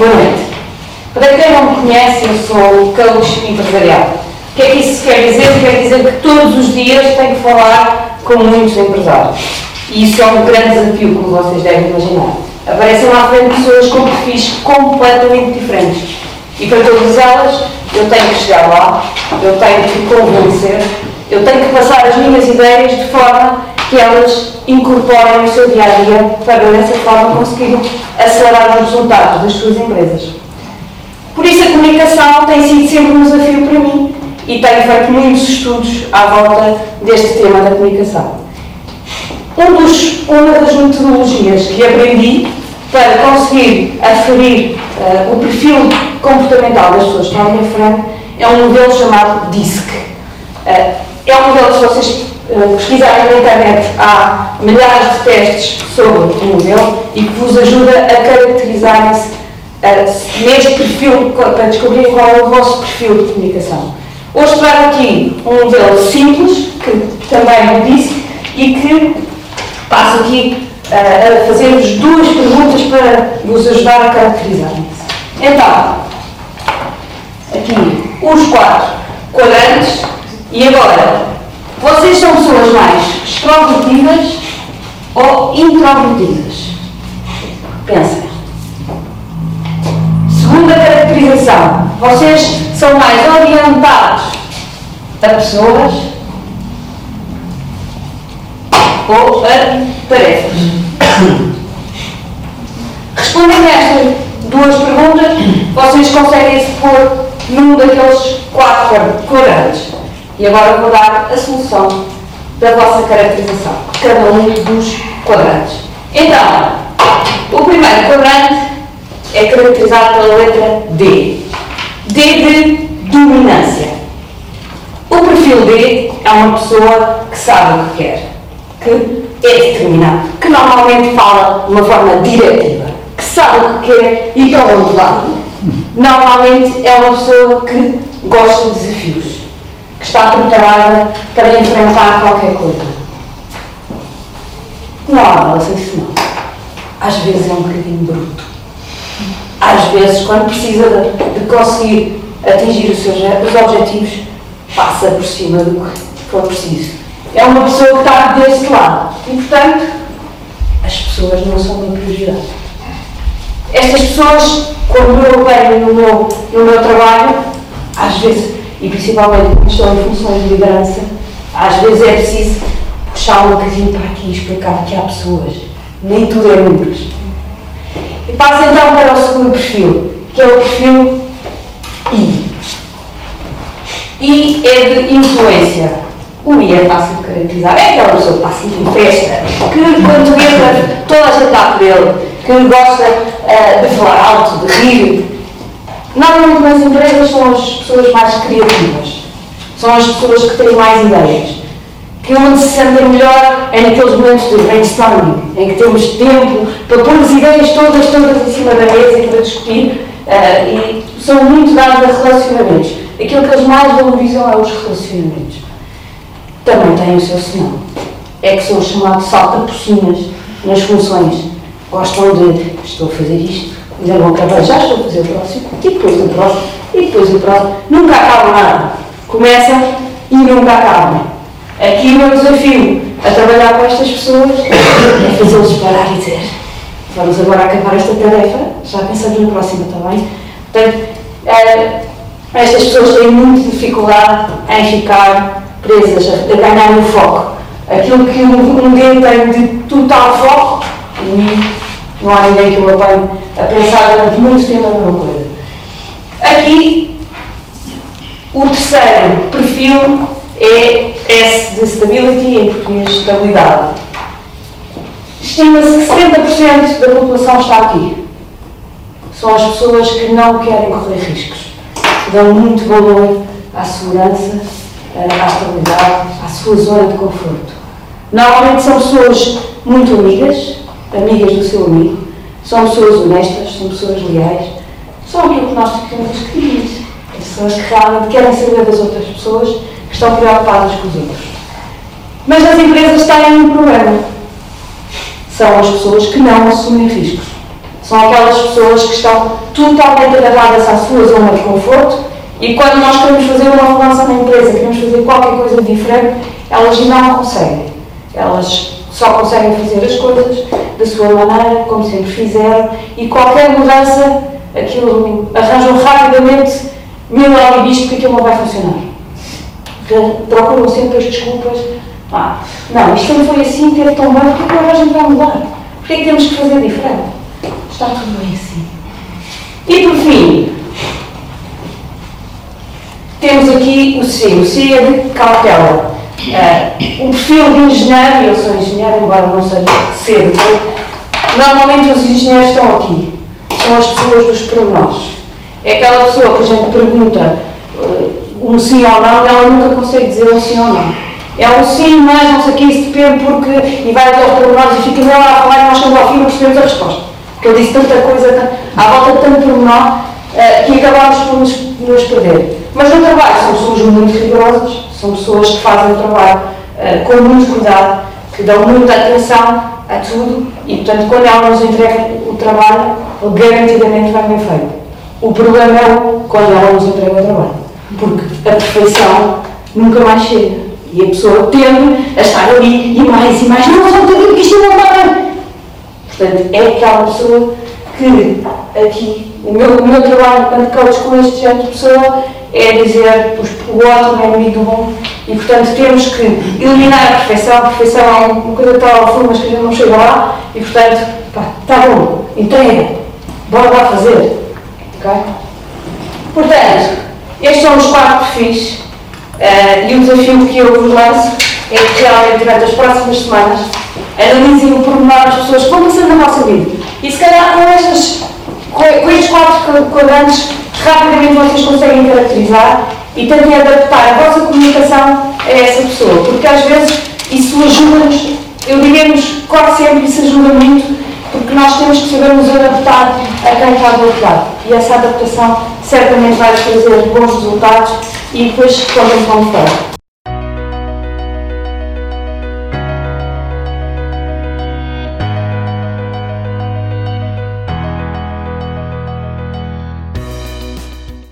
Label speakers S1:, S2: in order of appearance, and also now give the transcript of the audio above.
S1: Boa noite. Para quem não me conhece, eu sou coach empresarial. O que é que isso quer dizer? Quer dizer que todos os dias tenho que falar com muitos empresários. E isso é um grande desafio, como vocês devem imaginar. Aparecem lá frente pessoas com perfis completamente diferentes. E para todas elas, eu tenho que chegar lá, eu tenho que convencer, eu tenho que passar as minhas ideias de forma que elas incorporem no seu dia a dia para dessa forma conseguirem acelerar os resultados das suas empresas. Por isso a comunicação tem sido sempre um desafio para mim e tenho feito muitos estudos à volta deste tema da comunicação. Um dos, uma das metodologias que aprendi para conseguir aferir uh, o perfil comportamental das pessoas que estão à minha frente é um modelo chamado DISC. Uh, é um modelo, se vocês pesquisarem na internet, há milhares de testes sobre o modelo e que vos ajuda a caracterizarem-se uh, neste perfil, para descobrir qual é o vosso perfil de comunicação. Hoje trago aqui um modelo simples, que também me disse, e que passo aqui uh, a fazer-vos duas perguntas para vos ajudar a caracterizar-se. Então, aqui, os quatro quadrantes, e agora, vocês são pessoas mais extrovertidas ou introvertidas? Pensem. Segunda caracterização, vocês são mais orientados a pessoas ou a tarefas. Respondendo a estas duas perguntas, vocês conseguem se pôr num daqueles quatro quadrantes. E agora vou dar a solução da vossa caracterização, cada um dos quadrantes. Então, o primeiro quadrante é caracterizado pela letra D. D de dominância. O perfil D é uma pessoa que sabe o que quer, que é determinado, que normalmente fala de uma forma diretiva, que sabe o que quer e para onde vai. Normalmente é uma pessoa que gosta de desafios, que está preparada para enfrentar qualquer coisa. Não há mal sem isso não. Às vezes é um bocadinho bruto às vezes, quando precisa de, de conseguir atingir os seus os objetivos, passa por cima do que for preciso. É uma pessoa que está desse lado. E, portanto, as pessoas não são uma prioridade. Estas pessoas, quando eu venho no meu, no meu trabalho, às vezes, e principalmente quando estou em funções de liderança, às vezes é preciso puxar um bocadinho para aqui e explicar que há pessoas. Nem tudo é números e passo então para o segundo perfil, que é o perfil I. I é de influência. O I é fácil de caracterizar. É aquela pessoa que passa em festa, que quando entra toda a gente está por ele, que gosta uh, de falar alto, de rir. Normalmente nas empresas são as pessoas mais criativas. São as pessoas que têm mais ideias que onde se sentem melhor é naqueles momentos de brainstorming, em que temos tempo para pôr as ideias todas, todas em cima da mesa e para discutir, uh, e são muito dados a relacionamentos. Aquilo que eles mais valorizam é os relacionamentos. Também têm o seu sinal. É que são os chamados salta-pocinhas nas funções. Gostam de, estou a fazer isto, ainda não acabei, já estou a fazer o próximo, e depois o próximo, e depois o próximo. Nunca acabam nada. Começam e nunca acabam. Aqui o meu desafio a trabalhar com estas pessoas é fazê-los parar e dizer vamos agora acabar esta tarefa, já pensamos na próxima, bem? Portanto, eh, estas pessoas têm muita dificuldade em ficar presas, a, ganhar o foco. Aquilo que um, um dia tem de total foco, não há ninguém que o apanhe a pensar durante muito tempo a mesma coisa. Aqui, o terceiro perfil é S de stability, em português, estabilidade. Estima-se que 70% da população está aqui. São as pessoas que não querem correr riscos, dão muito valor à segurança, eh, à estabilidade, à sua zona de conforto. Normalmente são pessoas muito amigas, amigas do seu amigo, são pessoas honestas, são pessoas leais, são aquilo que nós temos que pessoas que realmente querem saber das outras pessoas que estão preocupadas com os outros. Mas as empresas têm um problema. São as pessoas que não assumem riscos. São aquelas pessoas que estão totalmente agarradas à sua zona de conforto e quando nós queremos fazer uma mudança na empresa, queremos fazer qualquer coisa diferente, elas não conseguem. Elas só conseguem fazer as coisas da sua maneira, como sempre fizeram, e qualquer mudança, aquilo arranjam rapidamente mil alibis porque aquilo não vai funcionar. Procuram sempre as desculpas. Ah, não, isto não foi assim, teve tão bem, porque agora a gente vai mudar? Porquê é que temos que fazer diferente? Está tudo bem assim. E por fim, temos aqui o C. O C é de cautela. Uh, um perfil de engenheiro, eu sou engenheiro, embora não seja cedo, normalmente os engenheiros estão aqui. São as pessoas dos pormenores. É aquela pessoa que a gente pergunta uh, um sim ou não, ela nunca consegue dizer um sim ou não. É um sim, mas não sei o que, isso depende porque. E vai até aos pormenores e fica hora a falar e nós chegamos ao fim e não percebemos a resposta. Porque ele disse tanta coisa, à volta de tanto pormenor, uh, que acabámos por nos, nos perder. Mas no trabalho são pessoas muito rigorosas, são pessoas que fazem o trabalho uh, com muito cuidado, que dão muita atenção a tudo e, portanto, quando ela nos entrega o trabalho, garantidamente vai bem feito. O problema é quando ela nos entrega o trabalho, porque a perfeição nunca mais chega. E a pessoa tende a estar ali e mais e mais, não, só um bocadinho que isto não vai. Portanto, é aquela pessoa que aqui, o meu, o meu trabalho enquanto coach com este género de pessoa é dizer o ótimo é inimigo do bom e, portanto, temos que eliminar a perfeição. A perfeição é uma coisa tal forma, que a gente não chega lá e, portanto, pá, está bom, entrega, bora lá fazer. ok Portanto, estes são os quatro perfis uh, e o desafio que eu vos lanço é que realmente durante as próximas semanas analisem o pormenor das pessoas que vão passando na vossa vida. E se calhar com, estas, com estes quatro quadrantes rapidamente vocês conseguem caracterizar e tentem adaptar a vossa comunicação a essa pessoa, porque às vezes isso ajuda-nos, eu diria-nos quase sempre isso ajuda muito, porque nós temos que saber nos adaptar a quem está do outro lado. E essa adaptação certamente vai trazer bons resultados e depois quando vão fora.